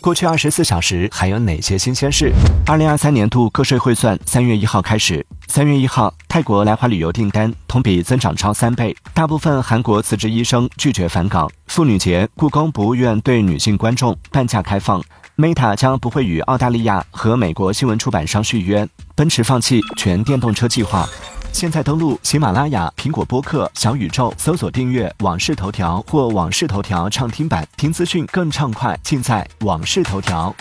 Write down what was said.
过去二十四小时还有哪些新鲜事？二零二三年度个税汇算三月一号开始。三月一号，泰国来华旅游订单同比增长超三倍。大部分韩国辞职医生拒绝返岗。妇女节，故宫博物院对女性观众半价开放。Meta 将不会与澳大利亚和美国新闻出版商续约。奔驰放弃全电动车计划。现在登录喜马拉雅、苹果播客、小宇宙，搜索订阅《往事头条》或《往事头条》畅听版，听资讯更畅快，尽在《往事头条》。